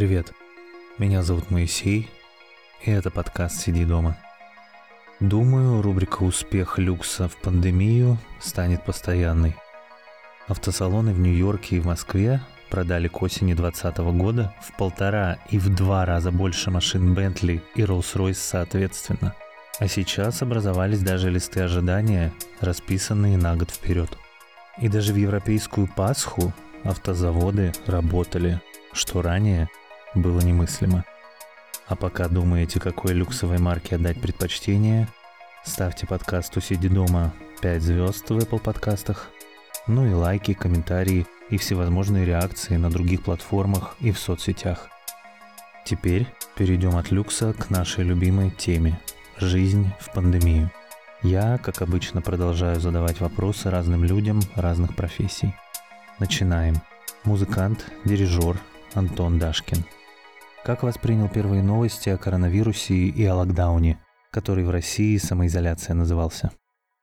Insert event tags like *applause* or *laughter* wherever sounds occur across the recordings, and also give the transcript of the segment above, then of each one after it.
Привет, меня зовут Моисей, и это подкаст «Сиди дома». Думаю, рубрика «Успех люкса в пандемию» станет постоянной. Автосалоны в Нью-Йорке и в Москве продали к осени 2020 года в полтора и в два раза больше машин Bentley и Rolls-Royce соответственно. А сейчас образовались даже листы ожидания, расписанные на год вперед. И даже в европейскую Пасху автозаводы работали, что ранее было немыслимо. А пока думаете, какой люксовой марке отдать предпочтение, ставьте подкасту «Сиди дома» 5 звезд в Apple подкастах, ну и лайки, комментарии и всевозможные реакции на других платформах и в соцсетях. Теперь перейдем от люкса к нашей любимой теме – жизнь в пандемию. Я, как обычно, продолжаю задавать вопросы разным людям разных профессий. Начинаем. Музыкант, дирижер Антон Дашкин – как воспринял первые новости о коронавирусе и о локдауне, который в России самоизоляция назывался?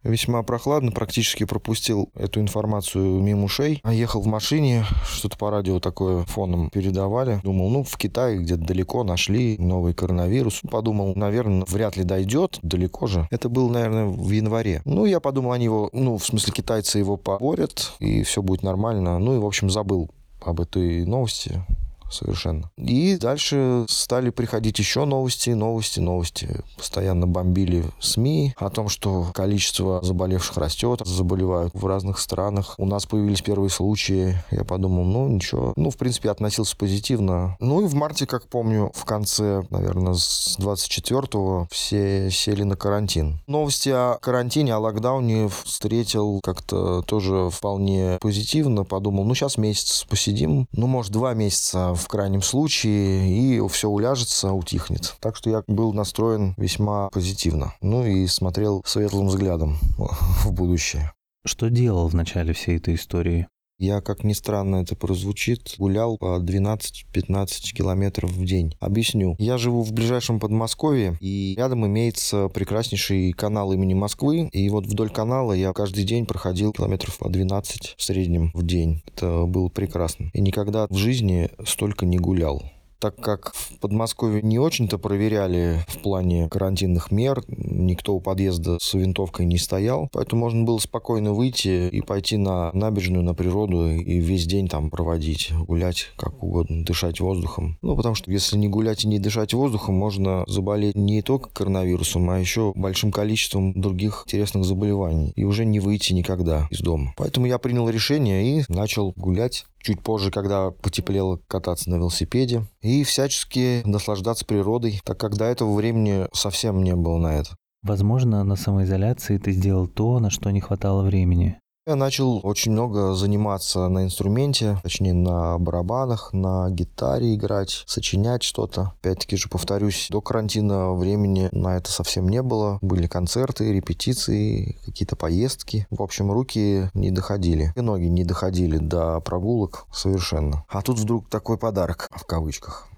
Весьма прохладно, практически пропустил эту информацию мимо ушей. Ехал в машине, что-то по радио такое фоном передавали. Думал, ну, в Китае где-то далеко нашли новый коронавирус. Подумал, наверное, вряд ли дойдет, далеко же. Это было, наверное, в январе. Ну, я подумал, они его, ну, в смысле, китайцы его поборят, и все будет нормально. Ну, и, в общем, забыл об этой новости совершенно. И дальше стали приходить еще новости, новости, новости. Постоянно бомбили СМИ о том, что количество заболевших растет, заболевают в разных странах. У нас появились первые случаи. Я подумал, ну ничего. Ну, в принципе, относился позитивно. Ну и в марте, как помню, в конце, наверное, с 24-го все сели на карантин. Новости о карантине, о локдауне встретил как-то тоже вполне позитивно. Подумал, ну сейчас месяц посидим. Ну, может, два месяца в крайнем случае, и все уляжется, утихнет. Так что я был настроен весьма позитивно. Ну и смотрел светлым взглядом *laughs* в будущее. Что делал в начале всей этой истории? Я, как ни странно это прозвучит, гулял по 12-15 километров в день. Объясню. Я живу в ближайшем Подмосковье, и рядом имеется прекраснейший канал имени Москвы. И вот вдоль канала я каждый день проходил километров по 12 в среднем в день. Это было прекрасно. И никогда в жизни столько не гулял так как в Подмосковье не очень-то проверяли в плане карантинных мер, никто у подъезда с винтовкой не стоял, поэтому можно было спокойно выйти и пойти на набережную, на природу и весь день там проводить, гулять как угодно, дышать воздухом. Ну, потому что если не гулять и не дышать воздухом, можно заболеть не только коронавирусом, а еще большим количеством других интересных заболеваний и уже не выйти никогда из дома. Поэтому я принял решение и начал гулять чуть позже, когда потеплело, кататься на велосипеде и всячески наслаждаться природой, так как до этого времени совсем не было на это. Возможно, на самоизоляции ты сделал то, на что не хватало времени. Я начал очень много заниматься на инструменте, точнее на барабанах, на гитаре играть, сочинять что-то. Опять-таки же повторюсь, до карантина времени на это совсем не было. Были концерты, репетиции, какие-то поездки. В общем, руки не доходили. И ноги не доходили до прогулок совершенно. А тут вдруг такой подарок, в кавычках.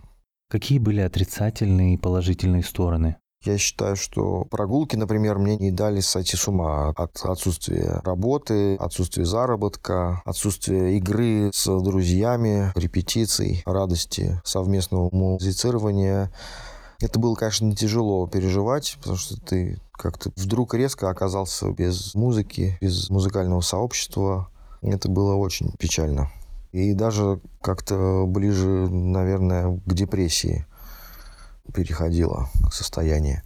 Какие были отрицательные и положительные стороны? Я считаю, что прогулки, например, мне не дали сойти с ума от отсутствия работы, отсутствия заработка, отсутствия игры с друзьями, репетиций, радости совместного музицирования. Это было, конечно, тяжело переживать, потому что ты как-то вдруг резко оказался без музыки, без музыкального сообщества. Это было очень печально. И даже как-то ближе, наверное, к депрессии переходило состояние.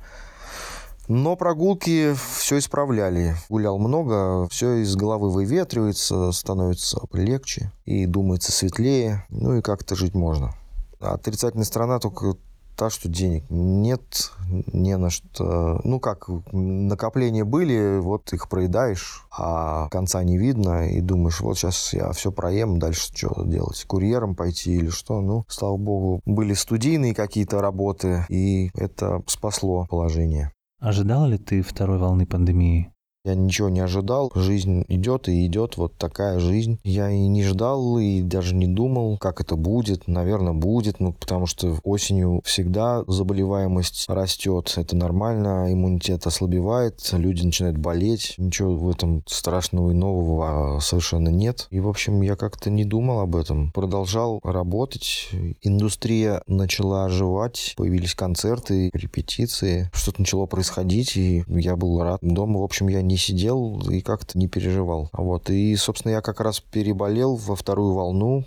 Но прогулки все исправляли. Гулял много, все из головы выветривается, становится легче и думается светлее. Ну и как-то жить можно. Отрицательная сторона только та, что денег нет, не на что. Ну как, накопления были, вот их проедаешь, а конца не видно, и думаешь, вот сейчас я все проем, дальше что делать? Курьером пойти или что? Ну, слава богу, были студийные какие-то работы, и это спасло положение. Ожидал ли ты второй волны пандемии? Я ничего не ожидал. Жизнь идет и идет. Вот такая жизнь. Я и не ждал, и даже не думал, как это будет. Наверное, будет. Ну, потому что осенью всегда заболеваемость растет. Это нормально. Иммунитет ослабевает. Люди начинают болеть. Ничего в этом страшного и нового совершенно нет. И, в общем, я как-то не думал об этом. Продолжал работать. Индустрия начала оживать. Появились концерты, репетиции. Что-то начало происходить, и я был рад. Дома, в общем, я не сидел и как-то не переживал. Вот. И, собственно, я как раз переболел во вторую волну.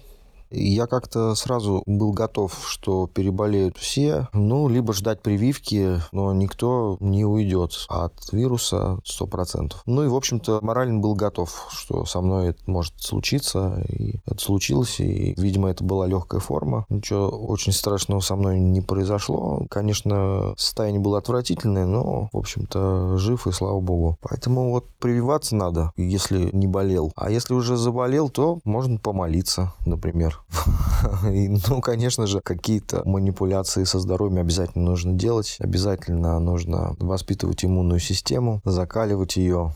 Я как-то сразу был готов, что переболеют все, ну, либо ждать прививки, но никто не уйдет от вируса 100%. Ну и, в общем-то, морально был готов, что со мной это может случиться, и это случилось, и, видимо, это была легкая форма. Ничего очень страшного со мной не произошло. Конечно, состояние было отвратительное, но, в общем-то, жив, и слава богу. Поэтому вот прививаться надо, если не болел. А если уже заболел, то можно помолиться, например. *laughs* И, ну, конечно же, какие-то манипуляции со здоровьем обязательно нужно делать. Обязательно нужно воспитывать иммунную систему, закаливать ее.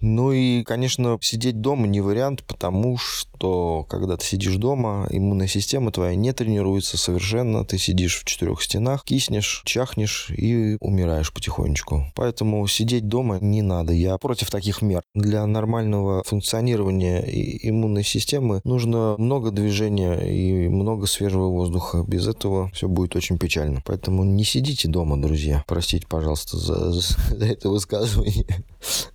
Ну и, конечно, сидеть дома не вариант, потому что, когда ты сидишь дома, иммунная система твоя не тренируется совершенно. Ты сидишь в четырех стенах, киснешь, чахнешь и умираешь потихонечку. Поэтому сидеть дома не надо. Я против таких мер. Для нормального функционирования иммунной системы нужно много движения и много свежего воздуха. Без этого все будет очень печально. Поэтому не сидите дома, друзья. Простите, пожалуйста, за, за это высказывание.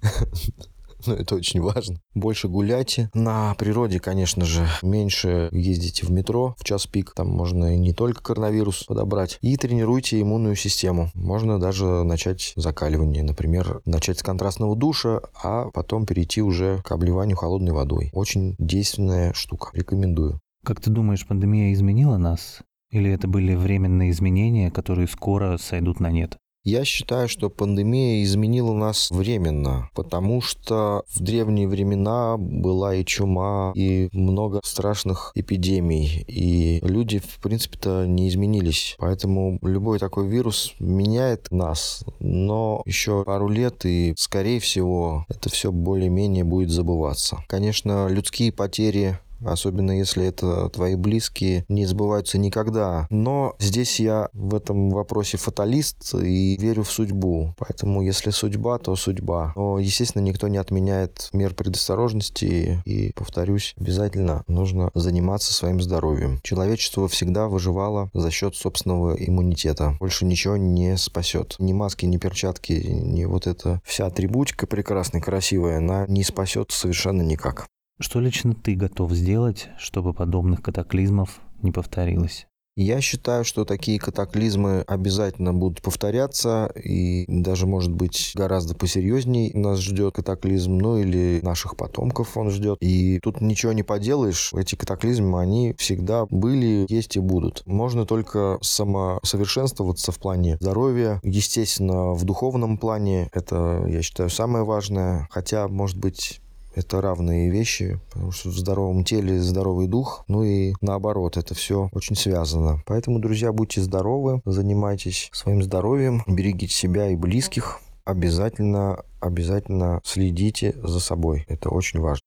*laughs* *laughs* но это очень важно. Больше гуляйте. На природе, конечно же, меньше ездите в метро в час пик. Там можно не только коронавирус подобрать. И тренируйте иммунную систему. Можно даже начать закаливание. Например, начать с контрастного душа, а потом перейти уже к обливанию холодной водой. Очень действенная штука. Рекомендую. Как ты думаешь, пандемия изменила нас? Или это были временные изменения, которые скоро сойдут на нет? Я считаю, что пандемия изменила нас временно, потому что в древние времена была и чума, и много страшных эпидемий, и люди, в принципе-то, не изменились. Поэтому любой такой вирус меняет нас, но еще пару лет, и, скорее всего, это все более-менее будет забываться. Конечно, людские потери особенно если это твои близкие, не сбываются никогда. Но здесь я в этом вопросе фаталист и верю в судьбу. Поэтому если судьба, то судьба. Но, естественно, никто не отменяет мер предосторожности. И, повторюсь, обязательно нужно заниматься своим здоровьем. Человечество всегда выживало за счет собственного иммунитета. Больше ничего не спасет. Ни маски, ни перчатки, ни вот эта вся атрибутика прекрасная, красивая, она не спасет совершенно никак. Что лично ты готов сделать, чтобы подобных катаклизмов не повторилось? Я считаю, что такие катаклизмы обязательно будут повторяться, и даже, может быть, гораздо посерьезней нас ждет катаклизм, ну или наших потомков он ждет. И тут ничего не поделаешь, эти катаклизмы, они всегда были, есть и будут. Можно только самосовершенствоваться в плане здоровья, естественно, в духовном плане, это, я считаю, самое важное, хотя, может быть, это равные вещи, потому что в здоровом теле здоровый дух, ну и наоборот, это все очень связано. Поэтому, друзья, будьте здоровы, занимайтесь своим здоровьем, берегите себя и близких, обязательно, обязательно следите за собой. Это очень важно.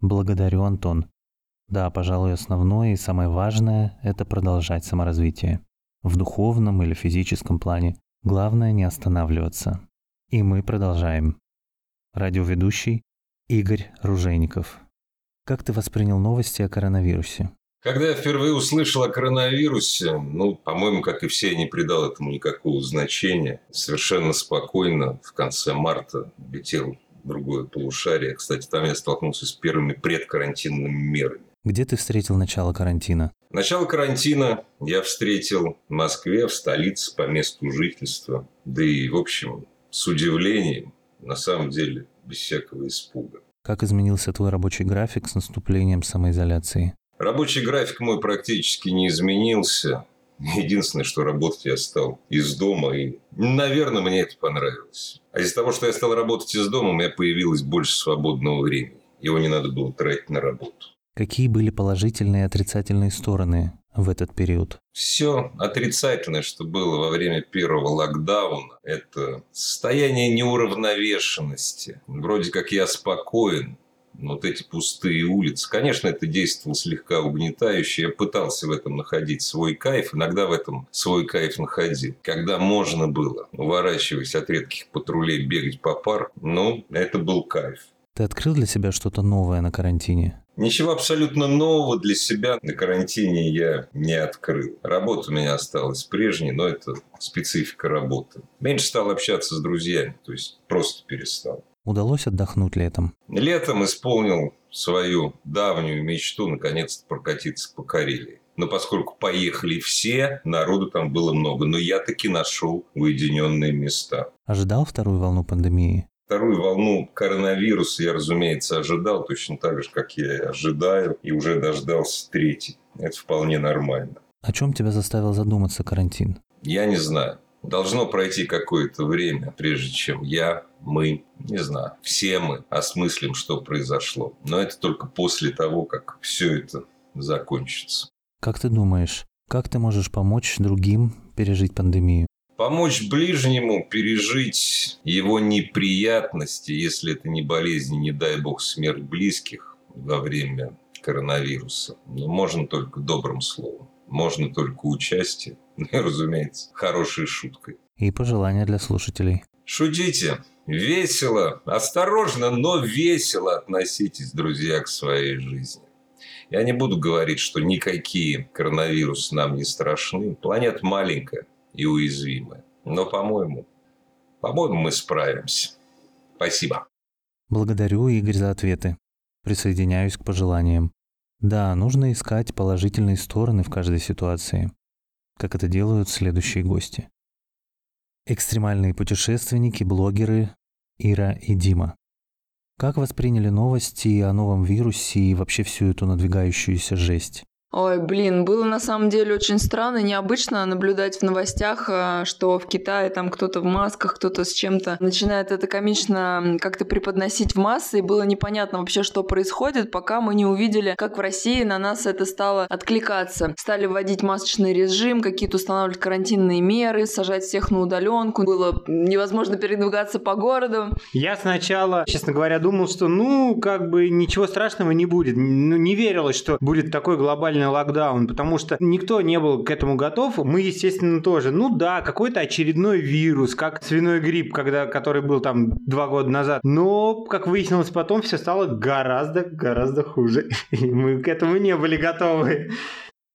Благодарю, Антон. Да, пожалуй, основное и самое важное – это продолжать саморазвитие. В духовном или физическом плане. Главное не останавливаться. И мы продолжаем. Радиоведущий Игорь Ружейников. Как ты воспринял новости о коронавирусе? Когда я впервые услышал о коронавирусе, ну, по-моему, как и все, я не придал этому никакого значения. Совершенно спокойно в конце марта летел в другое полушарие. Кстати, там я столкнулся с первыми предкарантинными мерами. Где ты встретил начало карантина? Начало карантина я встретил в Москве, в столице, по месту жительства. Да и, в общем, с удивлением, на самом деле, без всякого испуга. Как изменился твой рабочий график с наступлением самоизоляции? Рабочий график мой практически не изменился. Единственное, что работать я стал из дома, и, наверное, мне это понравилось. А из-за того, что я стал работать из дома, у меня появилось больше свободного времени. Его не надо было тратить на работу. Какие были положительные и отрицательные стороны в этот период? Все отрицательное, что было во время первого локдауна, это состояние неуравновешенности. Вроде как я спокоен, вот эти пустые улицы. Конечно, это действовало слегка угнетающе. Я пытался в этом находить свой кайф. Иногда в этом свой кайф находил. Когда можно было, уворачиваясь от редких патрулей, бегать по парку, ну, это был кайф. Ты открыл для себя что-то новое на карантине? Ничего абсолютно нового для себя на карантине я не открыл. Работа у меня осталась прежней, но это специфика работы. Меньше стал общаться с друзьями, то есть просто перестал. Удалось отдохнуть летом? Летом исполнил свою давнюю мечту наконец-то прокатиться по Карелии. Но поскольку поехали все, народу там было много. Но я таки нашел уединенные места. Ожидал вторую волну пандемии? Вторую волну коронавируса я, разумеется, ожидал точно так же, как я и ожидаю, и уже дождался третий. Это вполне нормально. О чем тебя заставил задуматься карантин? Я не знаю. Должно пройти какое-то время, прежде чем я, мы, не знаю, все мы осмыслим, что произошло. Но это только после того, как все это закончится. Как ты думаешь, как ты можешь помочь другим пережить пандемию? Помочь ближнему пережить его неприятности, если это не болезнь, не дай бог смерть близких во время коронавируса. Но можно только добрым словом. Можно только участие. *laughs* Ну и, разумеется, хорошей шуткой. И пожелания для слушателей. Шутите. Весело, осторожно, но весело относитесь, друзья, к своей жизни. Я не буду говорить, что никакие коронавирусы нам не страшны. Планета маленькая и уязвимая. Но, по-моему, по-моему, мы справимся. Спасибо. Благодарю, Игорь, за ответы. Присоединяюсь к пожеланиям. Да, нужно искать положительные стороны в каждой ситуации, как это делают следующие гости. Экстремальные путешественники, блогеры Ира и Дима. Как восприняли новости о новом вирусе и вообще всю эту надвигающуюся жесть? Ой, блин, было на самом деле очень странно, необычно наблюдать в новостях, а, что в Китае там кто-то в масках, кто-то с чем-то начинает это комично как-то преподносить в массы, и было непонятно вообще, что происходит, пока мы не увидели, как в России на нас это стало откликаться. Стали вводить масочный режим, какие-то устанавливать карантинные меры, сажать всех на удаленку, было невозможно передвигаться по городу. Я сначала, честно говоря, думал, что ну, как бы ничего страшного не будет. Ну, не верилось, что будет такой глобальный локдаун, потому что никто не был к этому готов. Мы, естественно, тоже. Ну да, какой-то очередной вирус, как свиной грипп, когда, который был там два года назад. Но, как выяснилось потом, все стало гораздо-гораздо хуже. *laughs* И мы к этому не были готовы.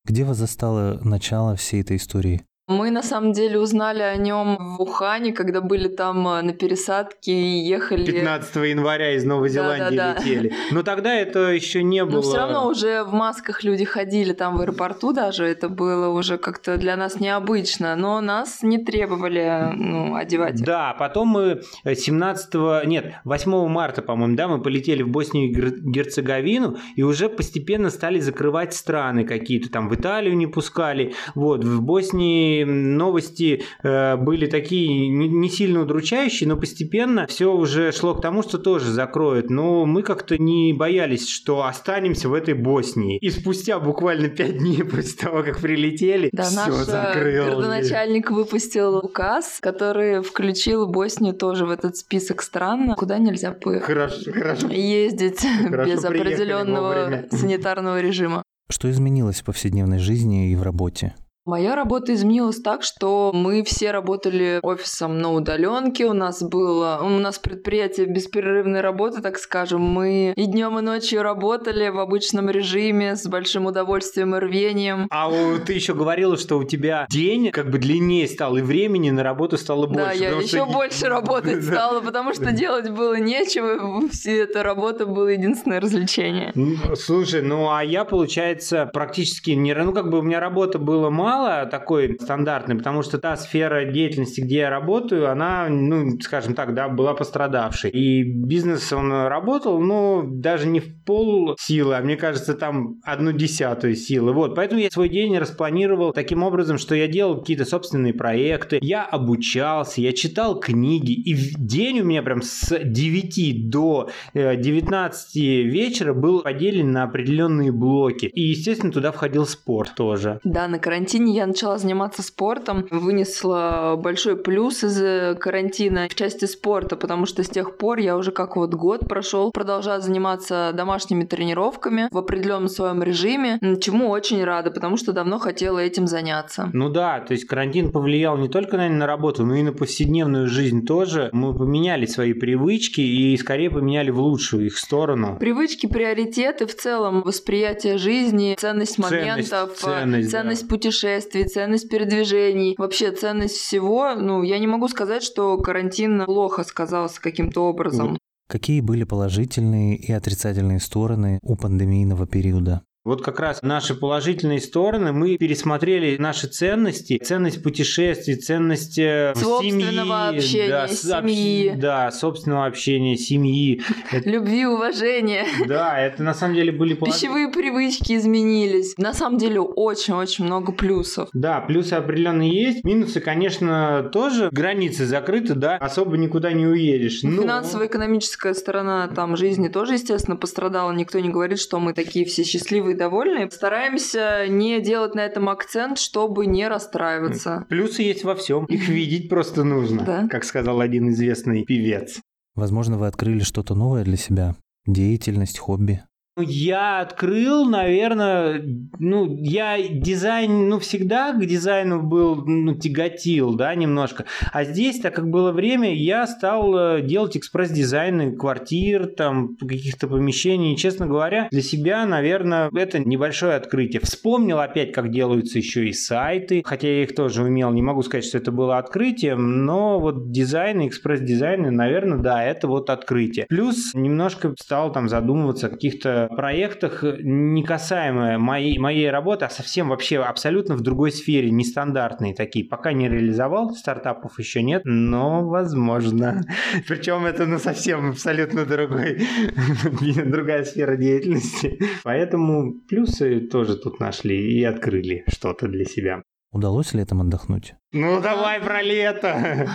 Где вас застало начало всей этой истории? Мы на самом деле узнали о нем в Ухане, когда были там э, на пересадке и ехали. 15 января из Новой Зеландии да, да, да. летели. Но тогда это еще не было. Но все равно уже в масках люди ходили там в аэропорту даже. Это было уже как-то для нас необычно. Но нас не требовали ну, одевать. Да, потом мы 17, нет, 8 марта, по-моему, да, мы полетели в Боснию и Герцеговину и уже постепенно стали закрывать страны какие-то. Там в Италию не пускали. Вот, в Боснии новости э, были такие не, не сильно удручающие, но постепенно все уже шло к тому, что тоже закроют. Но мы как-то не боялись, что останемся в этой Боснии. И спустя буквально пять дней *laughs* после того, как прилетели, да, все э, закрыл. Городоначальник выпустил указ, который включил Боснию тоже в этот список стран, куда нельзя хорошо, хорошо. ездить *laughs* хорошо без определенного санитарного режима. Что изменилось в повседневной жизни и в работе? Моя работа изменилась так, что мы все работали офисом на удаленке. У нас было, у нас предприятие беспрерывной работы, так скажем. Мы и днем, и ночью работали в обычном режиме с большим удовольствием и рвением. А ты еще говорила, что у тебя день как бы длиннее стал, и времени на работу стало больше. *laughs* Да, я еще что... больше работать стала, потому что делать было нечего. Все эта работа была единственное развлечение. Слушай, ну а я, получается, практически не... Ну, как бы у меня работа была мало, мало такой стандартной, потому что та сфера деятельности, где я работаю, она, ну, скажем так, да, была пострадавшей. И бизнес, он работал, но даже не в пол силы, а мне кажется, там одну десятую силы. Вот, поэтому я свой день распланировал таким образом, что я делал какие-то собственные проекты, я обучался, я читал книги, и день у меня прям с 9 до 19 э, вечера был поделен на определенные блоки. И, естественно, туда входил спорт тоже. Да, на карантине я начала заниматься спортом, вынесла большой плюс из э, карантина в части спорта, потому что с тех пор я уже как вот год прошел, продолжаю заниматься домашними тренировками в определенном своем режиме, чему очень рада, потому что давно хотела этим заняться. Ну да, то есть карантин повлиял не только, наверное, на работу, но и на повседневную жизнь тоже. Мы поменяли свои привычки и скорее поменяли в лучшую их сторону. Привычки, приоритеты, в целом восприятие жизни, ценность моментов, ценность, ценность, ценность да. путешествий, ценность передвижений, вообще ценность всего. Ну, я не могу сказать, что карантин плохо сказался каким-то образом. Какие были положительные и отрицательные стороны у пандемийного периода? Вот как раз наши положительные стороны, мы пересмотрели наши ценности, ценность путешествий, ценность э, собственного семьи, общения, да, семьи. Да, собственного общения, семьи. *laughs* Любви, уважения. Да, это на самом деле были... Пищевые привычки изменились. На самом деле очень-очень много плюсов. Да, плюсы определенно есть. Минусы, конечно, тоже. Границы закрыты, да, особо никуда не уедешь. Но... Финансово-экономическая сторона там жизни тоже, естественно, пострадала. Никто не говорит, что мы такие все счастливые довольны. Стараемся не делать на этом акцент, чтобы не расстраиваться. Плюсы есть во всем. Их видеть просто нужно, да? как сказал один известный певец. Возможно, вы открыли что-то новое для себя. Деятельность, хобби. Я открыл, наверное, ну, я дизайн, ну, всегда к дизайну был, ну, тяготил, да, немножко. А здесь, так как было время, я стал э, делать экспресс-дизайны квартир, там, каких-то помещений. И, честно говоря, для себя, наверное, это небольшое открытие. Вспомнил опять, как делаются еще и сайты, хотя я их тоже умел. Не могу сказать, что это было открытием, но вот дизайн, экспресс-дизайны, наверное, да, это вот открытие. Плюс немножко стал там задумываться о каких-то проектах, э, не касаемо моей, моей работы, а совсем вообще абсолютно в другой сфере, нестандартные такие. Пока не реализовал, стартапов еще нет, но возможно. *laughs* Причем это ну совсем абсолютно другой, *laughs* другая сфера деятельности. Поэтому плюсы тоже тут нашли и открыли что-то для себя. Удалось летом отдохнуть? Ну, давай про лето.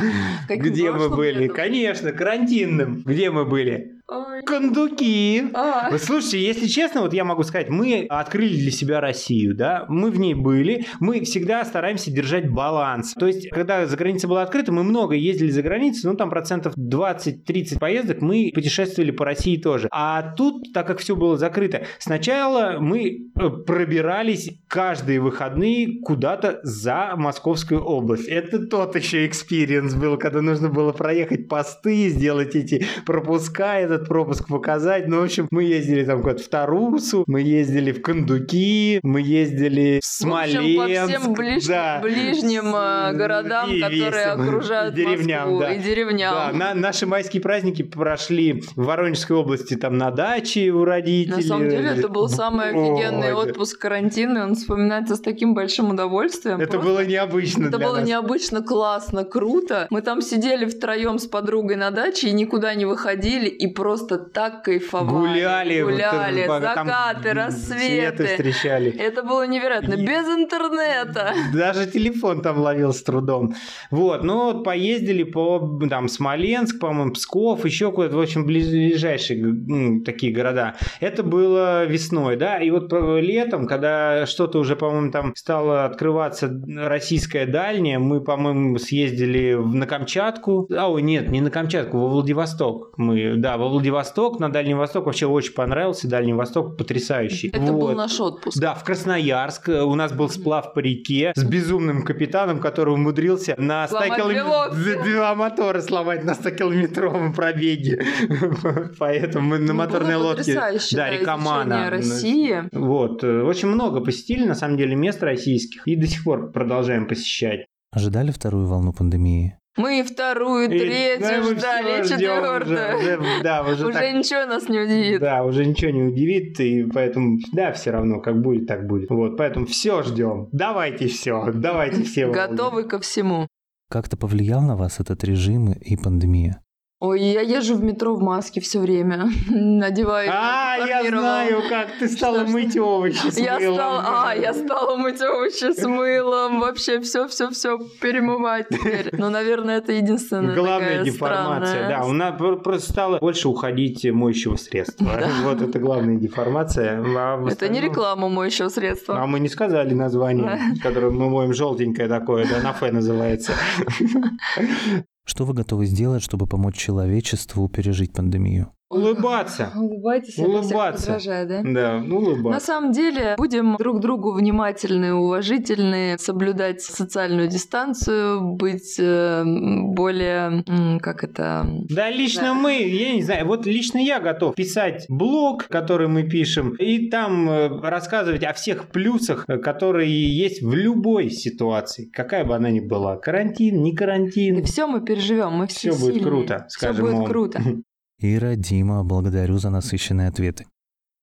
Где мы были? Конечно, карантинным. Где мы были? Ой. Кондуки. А. Вы слушайте, если честно, вот я могу сказать, мы открыли для себя Россию, да, мы в ней были, мы всегда стараемся держать баланс. То есть, когда за границей была открыта, мы много ездили за границу, ну, там процентов 20-30 поездок мы путешествовали по России тоже. А тут, так как все было закрыто, сначала мы э, пробирались каждые выходные куда-то за Московскую область. Это тот еще experience был, когда нужно было проехать посты, сделать эти пропуска, это этот пропуск показать. Ну, в общем, мы ездили там куда-то в Тарусу, мы ездили в Кондуки, мы ездили в Смоленск. В общем, по всем ближ... да. ближним э, городам, и которые весим. окружают и деревням, Москву, да. и деревням. Да, на, наши майские праздники прошли в Воронежской области, там на даче у родителей. На самом деле, это был самый офигенный Ой. отпуск карантинный, он вспоминается с таким большим удовольствием. Это Просто... было необычно Это было нас. необычно, классно, круто. Мы там сидели втроем с подругой на даче и никуда не выходили, и просто просто так кайфовали. Гуляли. Гуляли, вот, закаты, рассветы. встречали. Это было невероятно. Без интернета. Даже телефон там ловил с трудом. Вот, ну вот поездили по там Смоленск, по-моему, Псков, еще куда-то, в общем, ближайшие такие города. Это было весной, да, и вот летом, когда что-то уже, по-моему, там стало открываться российская дальняя, мы, по-моему, съездили на Камчатку. А, ой, нет, не на Камчатку, во Владивосток. Мы, да, во Владивосток, на Дальний Восток вообще очень понравился. Дальний Восток потрясающий. Это вот. был наш отпуск. Да, в Красноярск. У нас был сплав по реке с безумным капитаном, который умудрился на 100 километров... Два мотора сломать на 100-километровом пробеге. *laughs* Поэтому мы на ну, моторной лодке... Да, река Мана. России. Вот. Э, очень много посетили, на самом деле, мест российских. И до сих пор продолжаем посещать. Ожидали вторую волну пандемии? Мы вторую, И- третью да, мы ждали, четвертую. уже, уже, Да, уже Уже так- ничего нас не удивит. Да, уже ничего не удивит, и поэтому, да, все равно, как будет, так будет. Вот, поэтому все ждем. Давайте все, давайте все. Готовы ко всему. Как-то повлиял на вас этот режим и пандемия? Ой, я езжу в метро в маске все время. *laughs* Надеваю. А, я знаю, как ты стала Что мыть овощи с Я мылом. стала, а, я стала мыть овощи с мылом, вообще все, все, все перемывать теперь. Ну, наверное, это единственная Главная деформация, странная. да. У нас про- просто стало больше уходить моющего средства. *laughs* Вот это главная деформация. А Это не реклама моющего средства. А мы не сказали название, которое мы моем желтенькое такое, да, на фе называется. *laughs* Что вы готовы сделать, чтобы помочь человечеству пережить пандемию? Улыбаться. *laughs* Улыбайтесь, Улыбаться. подражаю, да? Да, ну На улыбаться. самом деле, будем друг другу внимательны, уважительны, соблюдать социальную дистанцию, быть э, более, как это, Да, лично Да. мы, я не знаю, вот лично я готов писать блог, который мы пишем, и там э, рассказывать о всех плюсах, э, которые есть в любой ситуации, какая бы она ни была. Карантин, не карантин. все мы переживем, мы все Все будет сильные. круто, скажем будет вам. круто. *laughs* Ира, Дима, благодарю за насыщенные ответы.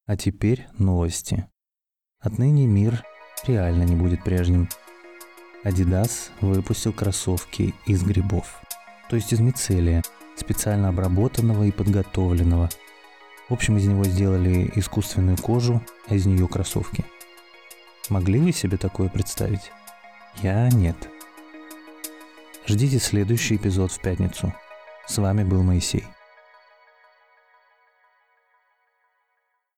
А теперь новости. Отныне мир реально не будет прежним. Adidas выпустил кроссовки из грибов, то есть из мицелия, специально обработанного и подготовленного. В общем, из него сделали искусственную кожу, а из нее кроссовки. Могли вы себе такое представить? Я нет. Ждите следующий эпизод в пятницу. С вами был Моисей.